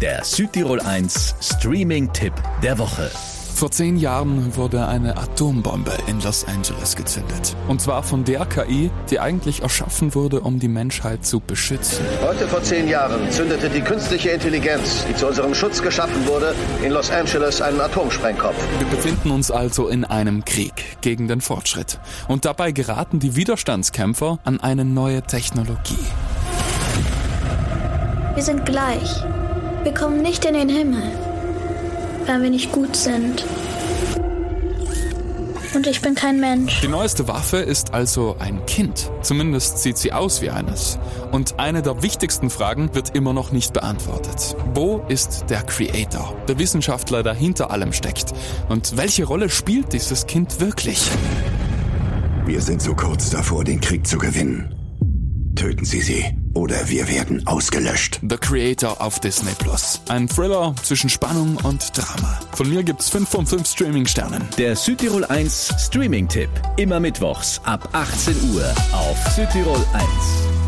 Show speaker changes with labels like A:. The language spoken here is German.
A: Der Südtirol 1 Streaming-Tipp der Woche.
B: Vor zehn Jahren wurde eine Atombombe in Los Angeles gezündet. Und zwar von der KI, die eigentlich erschaffen wurde, um die Menschheit zu beschützen.
C: Heute vor zehn Jahren zündete die künstliche Intelligenz, die zu unserem Schutz geschaffen wurde, in Los Angeles einen Atomsprengkopf.
B: Wir befinden uns also in einem Krieg gegen den Fortschritt. Und dabei geraten die Widerstandskämpfer an eine neue Technologie.
D: Wir sind gleich. Wir kommen nicht in den Himmel, weil wir nicht gut sind. Und ich bin kein Mensch.
B: Die neueste Waffe ist also ein Kind. Zumindest sieht sie aus wie eines. Und eine der wichtigsten Fragen wird immer noch nicht beantwortet. Wo ist der Creator, der Wissenschaftler, der hinter allem steckt? Und welche Rolle spielt dieses Kind wirklich?
E: Wir sind so kurz davor, den Krieg zu gewinnen. Töten Sie sie oder wir werden ausgelöscht.
B: The Creator auf Disney Plus. Ein Thriller zwischen Spannung und Drama. Von mir gibt's 5 von 5 Streaming-Sternen.
A: Der Südtirol 1 Streaming-Tipp. Immer mittwochs ab 18 Uhr auf Südtirol 1.